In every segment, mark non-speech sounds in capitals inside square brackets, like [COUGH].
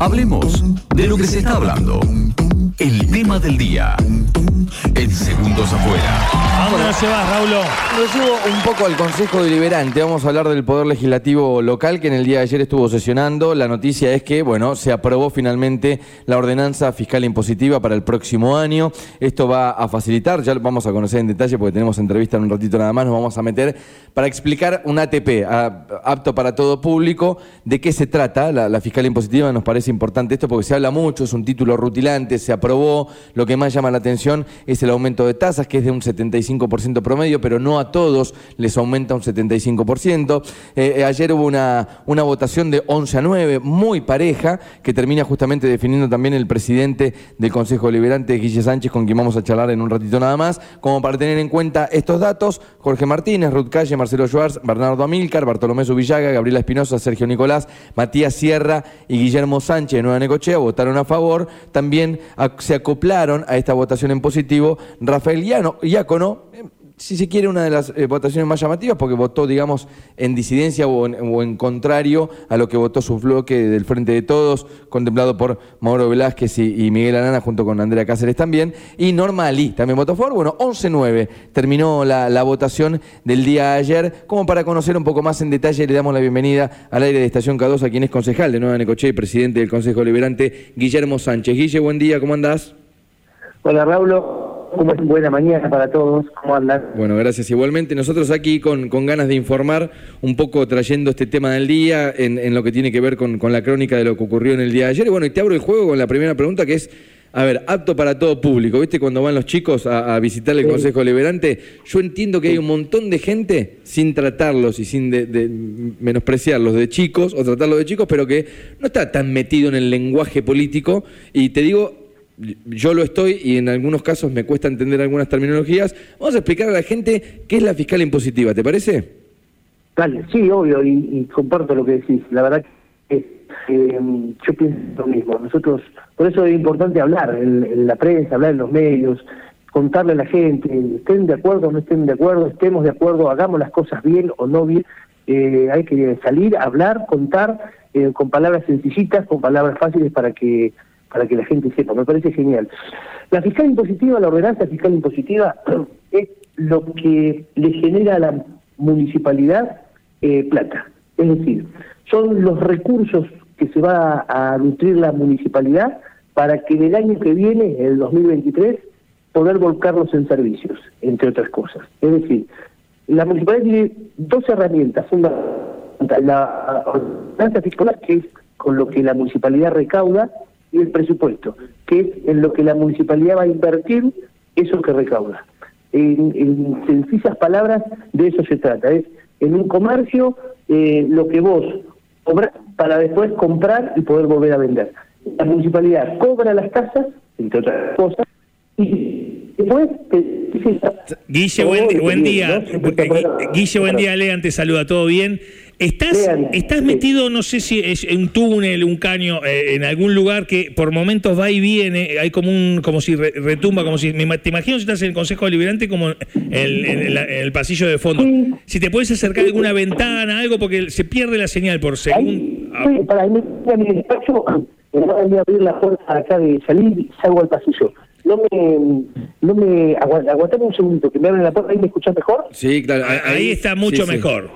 Hablemos de lo que se está hablando. Tema del día. En segundos afuera. ¿A dónde se va, Raúl? Lo llevo un poco al Consejo Deliberante. Vamos a hablar del Poder Legislativo local que en el día de ayer estuvo sesionando. La noticia es que, bueno, se aprobó finalmente la ordenanza fiscal impositiva para el próximo año. Esto va a facilitar, ya lo vamos a conocer en detalle porque tenemos entrevista en un ratito nada más, nos vamos a meter para explicar un ATP apto para todo público. ¿De qué se trata la, la fiscal impositiva? Nos parece importante esto porque se habla mucho, es un título rutilante, se aprobó. Lo que más llama la atención es el aumento de tasas, que es de un 75% promedio, pero no a todos les aumenta un 75%. Eh, eh, ayer hubo una, una votación de 11 a 9, muy pareja, que termina justamente definiendo también el presidente del Consejo Deliberante, Guille Sánchez, con quien vamos a charlar en un ratito nada más, como para tener en cuenta estos datos, Jorge Martínez, Ruth Calle, Marcelo Schwartz, Bernardo Amílcar, Bartolomé Subillaga, Gabriela Espinosa, Sergio Nicolás, Matías Sierra y Guillermo Sánchez de Nueva Necochea votaron a favor. También se acoplaron a esta votación en positivo Rafael Iácono, si se quiere, una de las eh, votaciones más llamativas, porque votó, digamos, en disidencia o en, contrario a lo que votó su bloque del Frente de Todos, contemplado por Mauro Velázquez y, Miguel Arana, junto con Andrea Cáceres también, y Norma Ali también votó a favor. Bueno, 11-9 terminó la, votación del día de ayer. Como para conocer un poco más en detalle, le damos la bienvenida al aire de Estación K2 a quien es concejal de Nueva Necoche y presidente del Consejo Liberante, Guillermo Sánchez. Guille, buen día, ¿cómo andás? Hola, Raúl. Buena mañana para todos, ¿cómo andan? Bueno, gracias. Igualmente, nosotros aquí con, con ganas de informar, un poco trayendo este tema del día en, en lo que tiene que ver con, con, la crónica de lo que ocurrió en el día de ayer. Y bueno, y te abro el juego con la primera pregunta que es, a ver, apto para todo público. ¿Viste cuando van los chicos a, visitar el Consejo Liberante? Yo entiendo que hay un montón de gente, sin tratarlos y sin de, menospreciarlos de chicos o tratarlos de chicos, pero que no está tan metido en el lenguaje político. Y te digo, yo lo estoy y en algunos casos me cuesta entender algunas terminologías. Vamos a explicar a la gente qué es la fiscal impositiva, ¿te parece? Dale, sí, obvio, y, comparto lo que decís. La verdad que eh, yo pienso lo mismo. Nosotros, por eso es importante hablar en, la prensa, hablar en los medios, contarle a la gente, estén de acuerdo o no estén de acuerdo, estemos de acuerdo, hagamos las cosas bien o no bien. Eh, hay que salir, hablar, contar eh, con palabras sencillitas, con palabras fáciles para que para que la gente sepa, me parece genial. La fiscal impositiva, la ordenanza fiscal impositiva, [CLEARS THROAT] es lo que le genera a la municipalidad eh, plata. Es decir, son los recursos que se va a nutrir la municipalidad para que el año que viene, el 2023, poder volcarlos en servicios, entre otras cosas. Es decir, la municipalidad tiene dos herramientas fundamentales. La ordenanza fiscal, que es con lo que la municipalidad recauda, y el presupuesto, que es en lo que la municipalidad va a invertir eso que recauda. En, sencillas palabras, de eso se trata. Es en un comercio eh, lo que vos cobras para después comprar y poder volver a vender. La municipalidad cobra las tasas, entre otras cosas, y después... Guille, buen, buen día. Guille, buen día, Lean, te saluda, ¿todo bien? Estás, estás metido, no sé si es un túnel, un caño, eh, en algún lugar que por momentos va y viene, hay como un, como si retumba, como si, te imagino si estás en el Consejo Deliberante como en, el pasillo de fondo. Si te puedes acercar a alguna ventana, algo, porque se pierde la señal por segundo. Sí, para mí, mi despacho, voy a abrir la puerta acá de salir y salgo al pasillo no me, no me aguantame un segundito, que me abren la puerta, ahí me escuchas mejor. Sí, claro, ahí, está mucho mejor.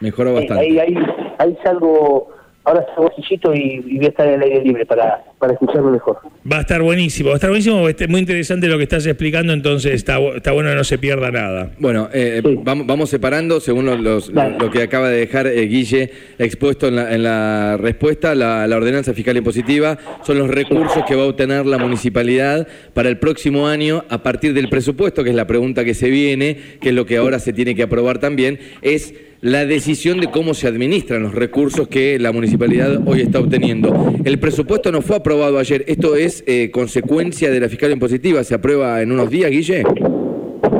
Mejoró bastante. Ahí, ahí, ahí salgo ahora salgo y, y voy a estar en el aire libre para, para escucharlo mejor. Va a estar buenísimo, va a estar buenísimo, es muy interesante lo que estás explicando, entonces está, está bueno que no se pierda nada. Bueno, eh, vamos, vamos separando según los, lo que acaba de dejar eh, Guille expuesto en la, en la respuesta, la, la, ordenanza fiscal impositiva, son los recursos que va a obtener la municipalidad para el próximo año a partir del presupuesto, que es la pregunta que se viene, que es lo que ahora se tiene que aprobar también, es la decisión de cómo se administran los recursos que la municipalidad hoy está obteniendo. El presupuesto no fue aprobado ayer, esto es eh, consecuencia de la fiscal impositiva, ¿se aprueba en unos días, Guille?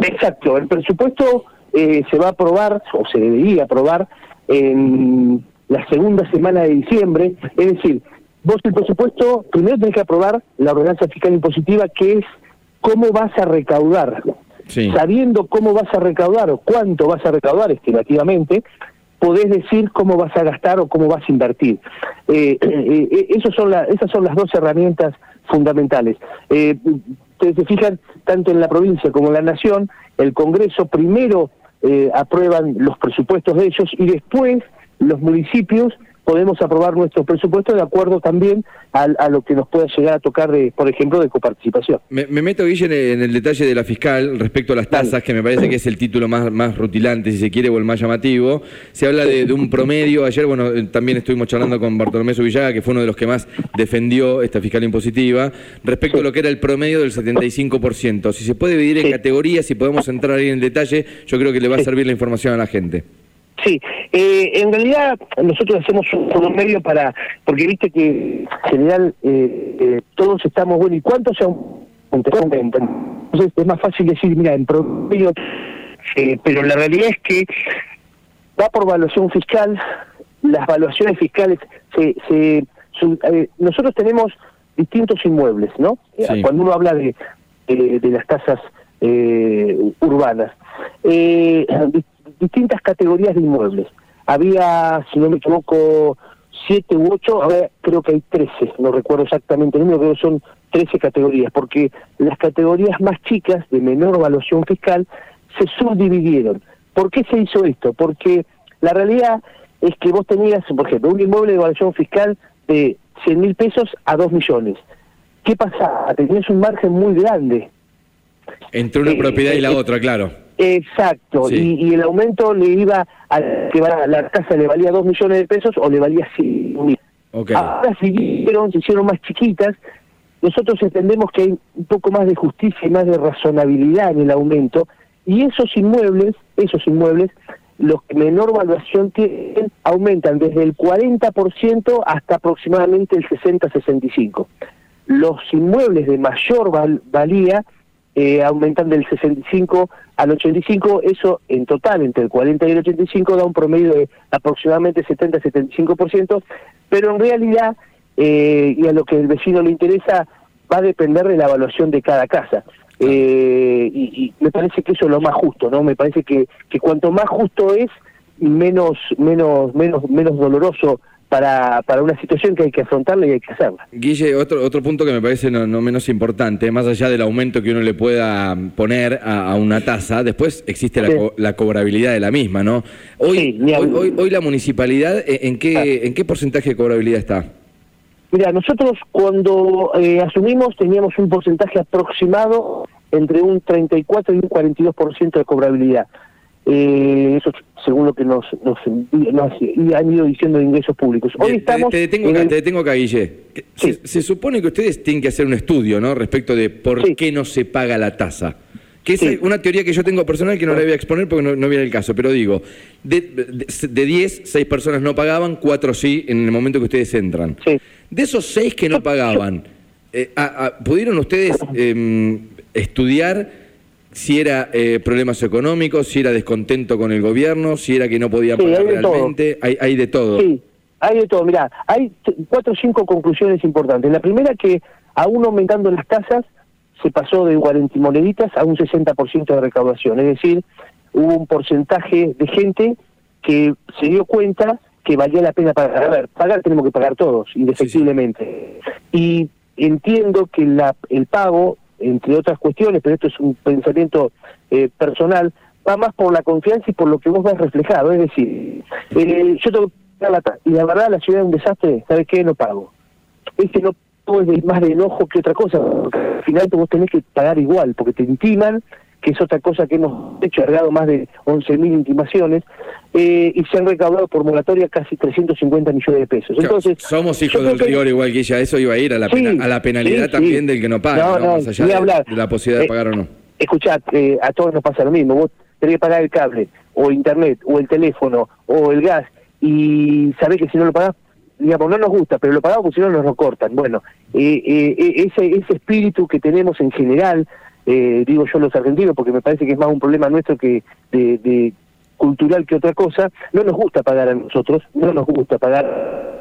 Exacto, el presupuesto eh, se va a aprobar, o se debería aprobar, en la segunda semana de diciembre, es decir, vos el presupuesto primero tenés que aprobar la ordenanza fiscal impositiva, que es cómo vas a recaudar. Sabiendo cómo vas a recaudar o cuánto vas a recaudar estimativamente, podés decir cómo vas a gastar o cómo vas a invertir. Eh, eh, esos son esas son las dos herramientas fundamentales. Eh, ustedes se fijan, tanto en la provincia como en la nación, el Congreso primero aprueban los presupuestos de ellos y después los municipios podemos aprobar nuestro presupuesto de acuerdo también a, lo que nos pueda llegar a tocar, de, por ejemplo, de coparticipación. Me, meto, Guille, en el detalle de la fiscal respecto a las tasas, que me parece que es el título más, más rutilante, si se quiere, o el más llamativo. Se habla de, un promedio. Ayer, bueno, eh, también estuvimos charlando con Bartolomé Subillaga, que fue uno de los que más defendió esta fiscal impositiva, respecto a lo que era el promedio del 75%. Si se puede dividir en categorías, si podemos entrar ahí en detalle, yo creo que le va a servir la información a la gente. Sí, eh, en realidad nosotros hacemos un medio para, porque viste que en general eh, eh, todos estamos, bueno, ¿y cuánto se Entonces es más fácil decir, mira, en promedio, pero la realidad es que va por evaluación fiscal, las evaluaciones fiscales, se, se nosotros tenemos distintos inmuebles, ¿no? Cuando uno habla de, de, las tasas urbanas. Eh, distintas categorías de inmuebles. Había, si no me equivoco, siete u ocho, ahora creo que hay trece, no recuerdo exactamente el número, pero son trece categorías, porque las categorías más chicas, de menor evaluación fiscal, se subdividieron. ¿Por qué se hizo esto? Porque la realidad es que vos tenías, por ejemplo, un inmueble de evaluación fiscal de 100 mil pesos a 2 millones. ¿Qué pasaba? Tenías un margen muy grande. Entre una eh, propiedad y la eh, otra, claro Exacto, y, el aumento le iba a que la casa le valía 2 millones de pesos o le valía 100 mil. Ahora se hicieron, se hicieron más chiquitas. Nosotros entendemos que hay un poco más de justicia y más de razonabilidad en el aumento. Y esos inmuebles, esos inmuebles, los que menor valuación tienen, aumentan desde el 40% hasta aproximadamente el 60-65%. Los inmuebles de mayor valía eh, aumentan del 65 al 85, eso en total entre el 40 y el 85 da un promedio de aproximadamente 70-75%, pero en realidad, eh, y a lo que el vecino le interesa, va a depender de la evaluación de cada casa. Eh, y, me parece que eso es lo más justo, ¿no? Me parece que, que cuanto más justo es, menos, menos, menos, menos doloroso para, para una situación que hay que afrontarla y hay que hacerla. Guille, otro, otro punto que me parece no, menos importante, más allá del aumento que uno le pueda poner a, una tasa, después existe la, cobrabilidad de la misma, ¿no? Hoy, hoy, hoy, la municipalidad, ¿e, ¿en qué, ¿en qué porcentaje de cobrabilidad está? Mira, nosotros cuando eh, asumimos teníamos un porcentaje aproximado entre un 34 y un 42% de cobrabilidad. Eh, eso según lo que nos, nos, han ido diciendo de ingresos públicos. Hoy estamos... Te, detengo, acá, te detengo acá, Guille. Se, supone que ustedes tienen que hacer un estudio, ¿no?, respecto de por qué no se paga la tasa. Que es una teoría que yo tengo personal que no la voy a exponer porque no, no viene el caso, pero digo, de 10, 6 personas no pagaban, 4 sí en el momento que ustedes entran. De esos 6 que no pagaban, eh, ¿pudieron ustedes em, estudiar si era eh, problemas económicos, si era descontento con el gobierno, si era que no podía pagar realmente, hay, hay, de todo. Sí, hay de todo. Mira, hay cuatro o cinco conclusiones importantes. La primera que aún aumentando las tasas, se pasó de 40 moneditas a un 60% de recaudación. Es decir, hubo un porcentaje de gente que se dio cuenta que valía la pena pagar. A ver, pagar tenemos que pagar todos, indefectiblemente. Y entiendo que la, el pago entre otras cuestiones, pero esto es un pensamiento eh, personal, va más por la confianza y por lo que vos ves reflejado. Es decir, eh, yo tengo que pagar la y la verdad la ciudad es un desastre, ¿sabes qué? No pago. Este no es más de enojo que otra cosa, al final vos tenés que pagar igual, porque te intiman, que es otra cosa que hemos hecho, agregado más de 11.000 intimaciones, eh, y se han recaudado por moratoria casi 350 millones de pesos. Entonces, Somos hijos del rigor igual que ella, eso iba a ir a la, a la penalidad también del que no paga, no, más allá de, la posibilidad de eh, pagar o no. Escuchad, eh, a todos nos pasa lo mismo, vos tenés que pagar el cable, o internet, o el teléfono, o el gas, y sabés que si no lo pagás, digamos, no nos gusta, pero lo pagamos porque si no nos lo cortan. Bueno, ese, ese espíritu que tenemos en general, eh, digo yo los argentinos, porque me parece que es más un problema nuestro que de, cultural que otra cosa, no nos gusta pagar a nosotros, no nos gusta pagar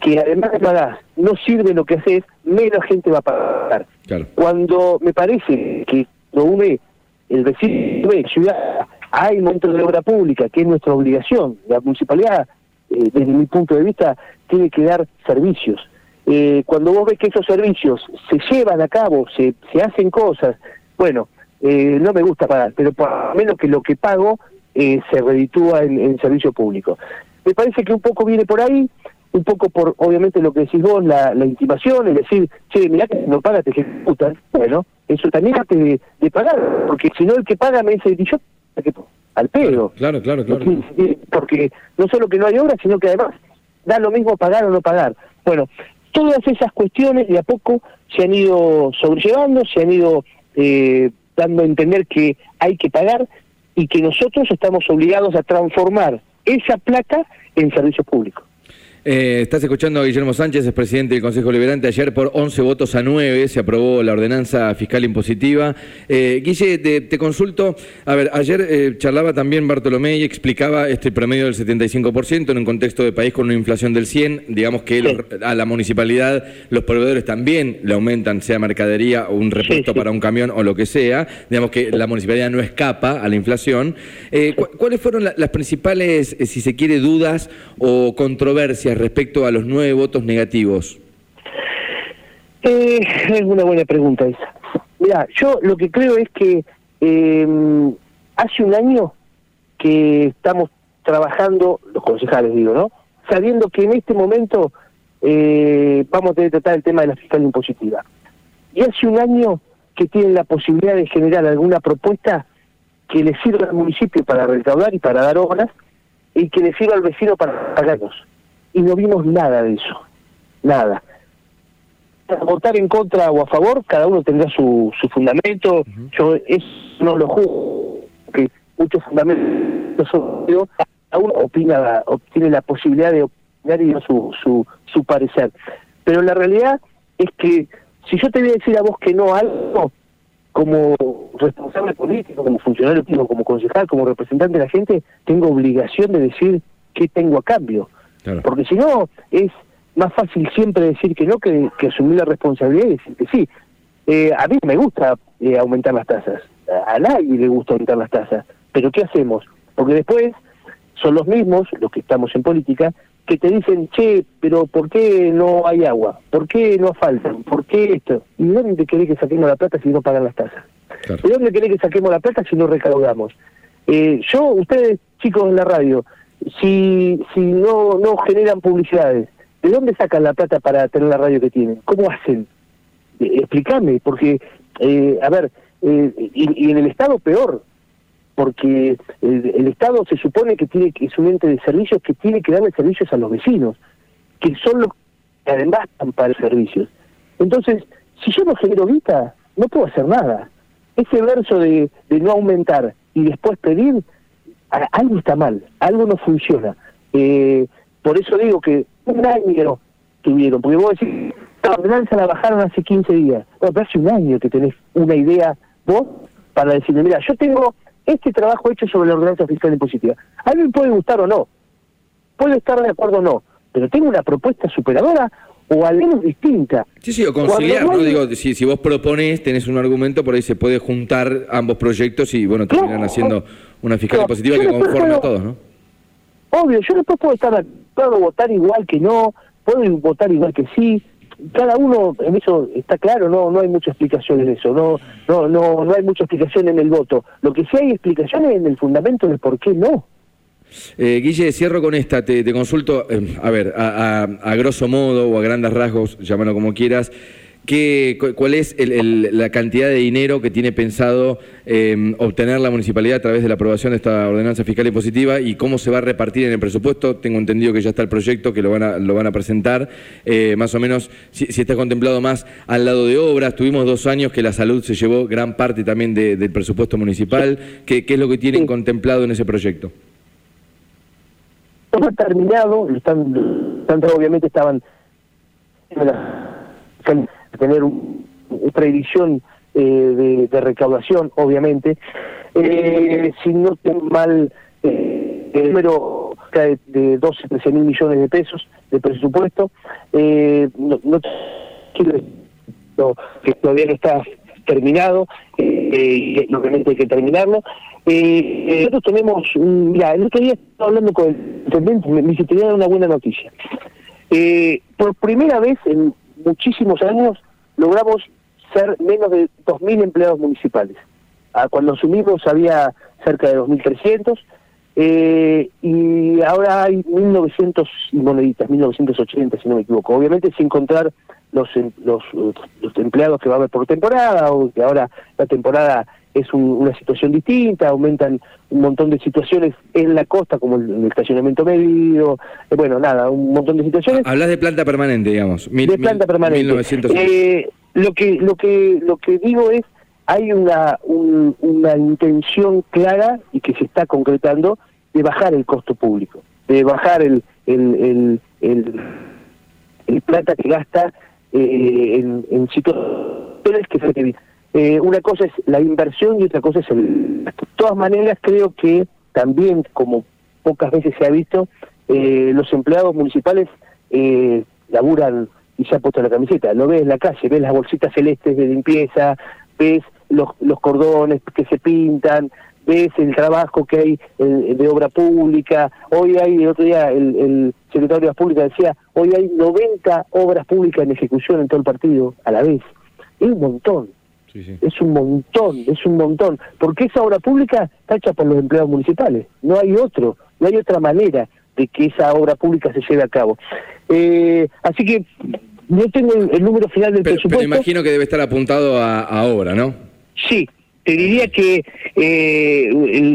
que además de pagar no sirve lo que haces, menos gente va a pagar. Cuando me parece que lo une el vecino de ciudad hay momentos de obra pública, que es nuestra obligación. La municipalidad, eh, desde mi punto de vista, tiene que dar servicios. Eh, cuando vos ves que esos servicios se llevan a cabo, se, se hacen cosas, bueno, eh, no me gusta pagar, pero por lo menos que lo que pago se reditúa en, en servicio público. Me parece que un poco viene por ahí, un poco por, obviamente, lo que decís vos, la, la intimación, es decir, che, mirá que no paga te ejecutan. Bueno, eso también antes de, pagar, porque si no el que paga me dice, yo, al pedo. Claro, claro, claro. Porque, no solo que no hay obra, sino que además da lo mismo pagar o no pagar. Bueno, todas esas cuestiones de a poco se han ido sobrellevando, se han ido eh, dando a entender que hay que pagar y que nosotros estamos obligados a transformar esa plata en servicio público. Eh, estás escuchando a Guillermo Sánchez, es presidente del Consejo Liberante. Ayer por 11 votos a 9 se aprobó la ordenanza fiscal impositiva. Eh, Guille, te, consulto. A ver, ayer eh, charlaba también Bartolomé y explicaba este promedio del 75% en un contexto de país con una inflación del 100. Digamos que a la municipalidad los proveedores también le aumentan, sea mercadería o un repuesto para un camión o lo que sea. Digamos que la municipalidad no escapa a la inflación. ¿Cuáles fueron las principales, si se quiere, dudas o controversias? Respecto a los nueve votos negativos? Eh, es una buena pregunta esa. Mira, yo lo que creo es que em, hace un año que estamos trabajando, los concejales digo, ¿no? Sabiendo que en este momento eh, vamos a tener que tratar el tema de la fiscal impositiva. Y hace un año que tienen la posibilidad de generar alguna propuesta que le sirva al municipio para recaudar y para dar obras y que le sirva al vecino para pagarnos y no vimos nada de eso, nada. Para votar en contra o a favor, cada uno tendrá su, su fundamento, yo eso no lo juzgo, que muchos fundamentos cada uno opina, tiene la posibilidad de opinar y su, su, su parecer. Pero la realidad es que si yo te voy a decir a vos que no algo, como responsable político, como funcionario público, como concejal, como representante de la gente, tengo obligación de decir qué tengo a cambio. Porque si no, es más fácil siempre decir que no que, asumir la responsabilidad y decir que sí. Eh, a mí me gusta eh, aumentar las tasas, a, nadie le gusta aumentar las tasas, pero ¿qué hacemos? Porque después son los mismos, los que estamos en política, que te dicen, che, pero ¿por qué no hay agua? ¿Por qué no faltan? ¿Por qué esto? ¿Y de dónde querés que saquemos la plata si no pagan las tasas? ¿De dónde querés que saquemos la plata si no recaudamos? Eh, yo, ustedes, chicos en la radio, si, si no, no generan publicidades, ¿de dónde sacan la plata para tener la radio que tienen? ¿Cómo hacen? Eh, explícame, porque, eh, a ver, eh, y, en el Estado peor, porque el, Estado se supone que tiene es un ente de servicios que tiene que darle servicios a los vecinos, que son los que además están para servicios. Entonces, si yo no genero guita, no puedo hacer nada. Ese verso de no aumentar y después pedir, algo está mal, algo no funciona. Eh, por eso digo que un año tuvieron, porque vos decís, la ordenanza la bajaron hace 15 días. No, pero hace un año que tenés una idea vos para decirle, mira, yo tengo este trabajo hecho sobre la ordenanza fiscal impositiva. A mí me puede gustar o no, puede estar de acuerdo o no, pero tengo una propuesta superadora o al menos distinta. Sí, sí, o conciliar, ¿no? Digo, si, si vos propones, tenés un argumento, por ahí se puede juntar ambos proyectos y, bueno, terminan haciendo una fiscal positiva que conforme a todos, ¿no? Obvio, yo después puedo estar, puedo votar igual que no, puedo votar igual que sí, cada uno en eso está claro no no hay mucha explicación en eso no no no no hay mucha explicación en el voto lo que sí hay explicación es en el fundamento del por qué no eh, Guille, cierro con esta, te, consulto, eh, a ver, a, a, grosso modo o a grandes rasgos, llámalo como quieras, ¿qué, ¿cuál es la cantidad de dinero que tiene pensado em, obtener la municipalidad a través de la aprobación de esta ordenanza fiscal y positiva y cómo se va a repartir en el presupuesto? Tengo entendido que ya está el proyecto, que lo van a, lo van a presentar, eh, más o menos, si, está contemplado más al lado de obras, tuvimos dos años que la salud se llevó gran parte también del presupuesto municipal, ¿Qué, ¿qué es lo que tienen contemplado en ese proyecto? Todo terminado, están, obviamente estaban tener un, una previsión eh, de, recaudación, obviamente. Eh, si no tengo mal, eh, el número de, de 12, 13 mil millones de pesos de presupuesto, eh, no, no, que todavía no está terminado. Eh, eh, obviamente hay que terminarlo. Eh, nosotros tenemos, mira, el otro día estaba hablando con el intendente, me, me dice, una buena noticia. por primera vez en muchísimos años logramos ser menos de 2.000 empleados municipales. Ah, cuando asumimos había cerca de 2.300 eh, y ahora hay 1.900 y moneditas, 1.980 si no me equivoco. Obviamente sin contar los, los, los empleados que va a haber por temporada, o que ahora la temporada es una situación distinta, aumentan un montón de situaciones en la costa, como el, estacionamiento medio, eh, bueno, nada, un montón de situaciones. Hablas de planta permanente, digamos. de planta permanente. Eh, lo que lo que lo que digo es hay una una intención clara y que se está concretando de bajar el costo público, de bajar el el el, el, plata que gasta eh, en, en situaciones que se eh, una cosa es la inversión y otra cosa es el... De todas maneras, creo que también, como pocas veces se ha visto, eh, los empleados municipales eh, laburan y se ha puesto la camiseta. Lo ves en la calle, ves las bolsitas celestes de limpieza, ves los, los cordones que se pintan, ves el trabajo que hay de obra pública. Hoy hay, el otro día el, el secretario de Obras Públicas decía, hoy hay 90 obras públicas en ejecución en todo el partido a la vez. Es un montón. Es un montón, es un montón. Porque esa obra pública está hecha por los empleados municipales. No hay otro, no hay otra manera de que esa obra pública se lleve a cabo. Eh, así que no tengo el, número final del presupuesto. Pero imagino que debe estar apuntado a, obra, ¿no? Sí, te diría que eh,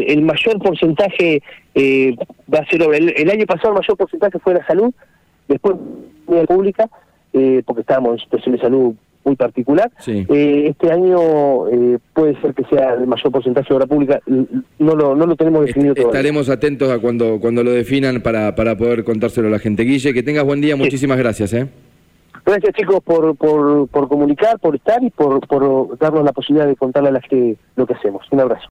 el, mayor porcentaje eh, va a ser obra. El, año pasado el mayor porcentaje fue la salud, después la pública, porque estábamos en situación de salud muy particular. Eh, este año eh, puede ser que sea el mayor porcentaje de obra pública, no lo, no lo tenemos definido todavía. Estaremos atentos a cuando, cuando lo definan para, para poder contárselo a la gente. Guille, que tengas buen día, muchísimas gracias. ¿eh? Gracias chicos por, por, comunicar, por estar y por, por darnos la posibilidad de contarle a la gente lo que hacemos. Un abrazo.